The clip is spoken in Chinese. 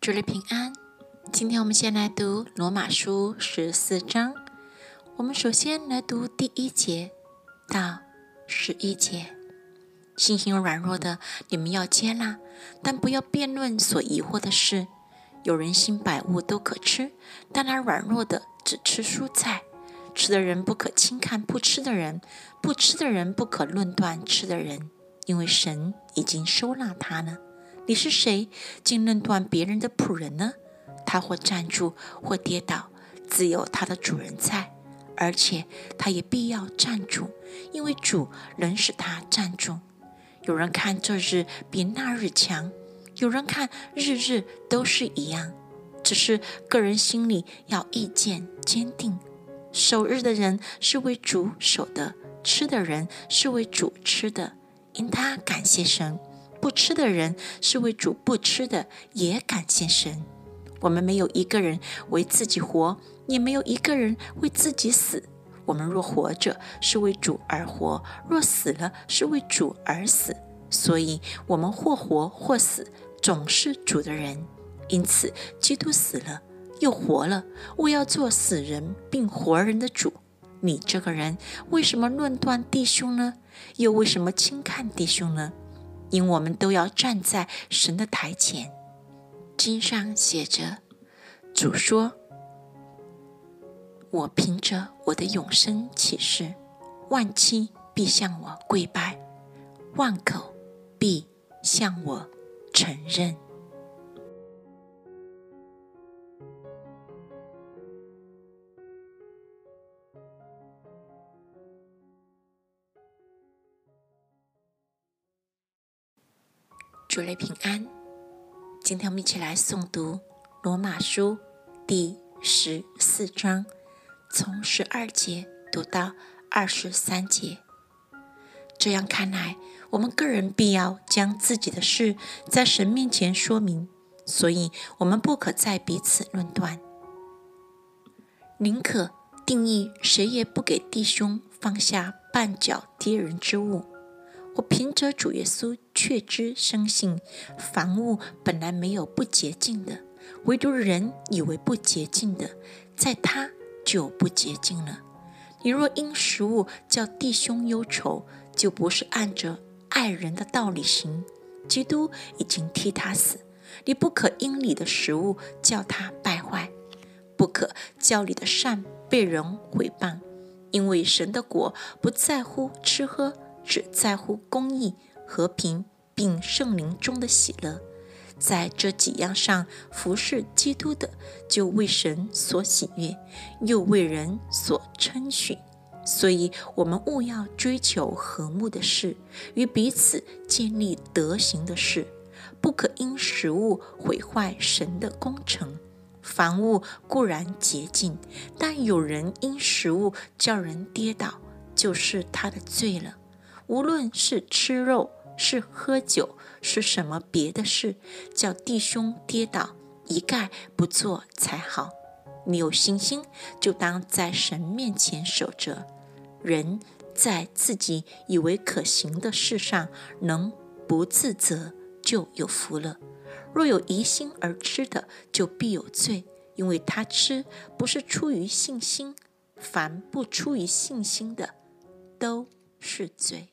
祝你平安。今天我们先来读罗马书十四章。我们首先来读第一节到十一节。信心软弱的，你们要接纳，但不要辩论所疑惑的事。有人心百物都可吃，但那软弱的只吃蔬菜。吃的人不可轻看不吃的人，不吃的人不可论断吃的人，因为神已经收纳他了。你是谁，竟论断别人的仆人呢？他或站住，或跌倒，自有他的主人在，而且他也必要站住，因为主能使他站住。有人看这日比那日强，有人看日日都是一样，只是个人心里要意见坚定。守日的人是为主守的，吃的人是为主吃的，因他感谢神；不吃的人是为主不吃的，也感谢神。我们没有一个人为自己活，也没有一个人为自己死。我们若活着，是为主而活；若死了，是为主而死。所以，我们或活或死，总是主的人。因此，基督死了。又活了，我要做死人并活人的主。你这个人为什么论断弟兄呢？又为什么轻看弟兄呢？因我们都要站在神的台前。经上写着：“主说，我凭着我的永生启示，万妻必向我跪拜，万口必向我承认。”主内平安，今天我们一起来诵读《罗马书》第十四章，从十二节读到二十三节。这样看来，我们个人必要将自己的事在神面前说明，所以我们不可再彼此论断，宁可定义谁也不给弟兄放下绊脚跌人之物。我凭着主耶稣却知生信，凡物本来没有不洁净的，唯独人以为不洁净的，在他就不洁净了。你若因食物叫弟兄忧愁，就不是按着爱人的道理行。基督已经替他死，你不可因你的食物叫他败坏，不可叫你的善被人毁谤，因为神的国不在乎吃喝。只在乎公义、和平，并圣灵中的喜乐，在这几样上服侍基督的，就为神所喜悦，又为人所称许。所以，我们务要追求和睦的事，与彼此建立德行的事，不可因食物毁坏神的工程。凡物固然洁净，但有人因食物叫人跌倒，就是他的罪了。无论是吃肉，是喝酒，是什么别的事，叫弟兄跌倒，一概不做才好。你有信心，就当在神面前守着。人在自己以为可行的事上能不自责，就有福了。若有疑心而吃的，就必有罪，因为他吃不是出于信心。凡不出于信心的，都是罪。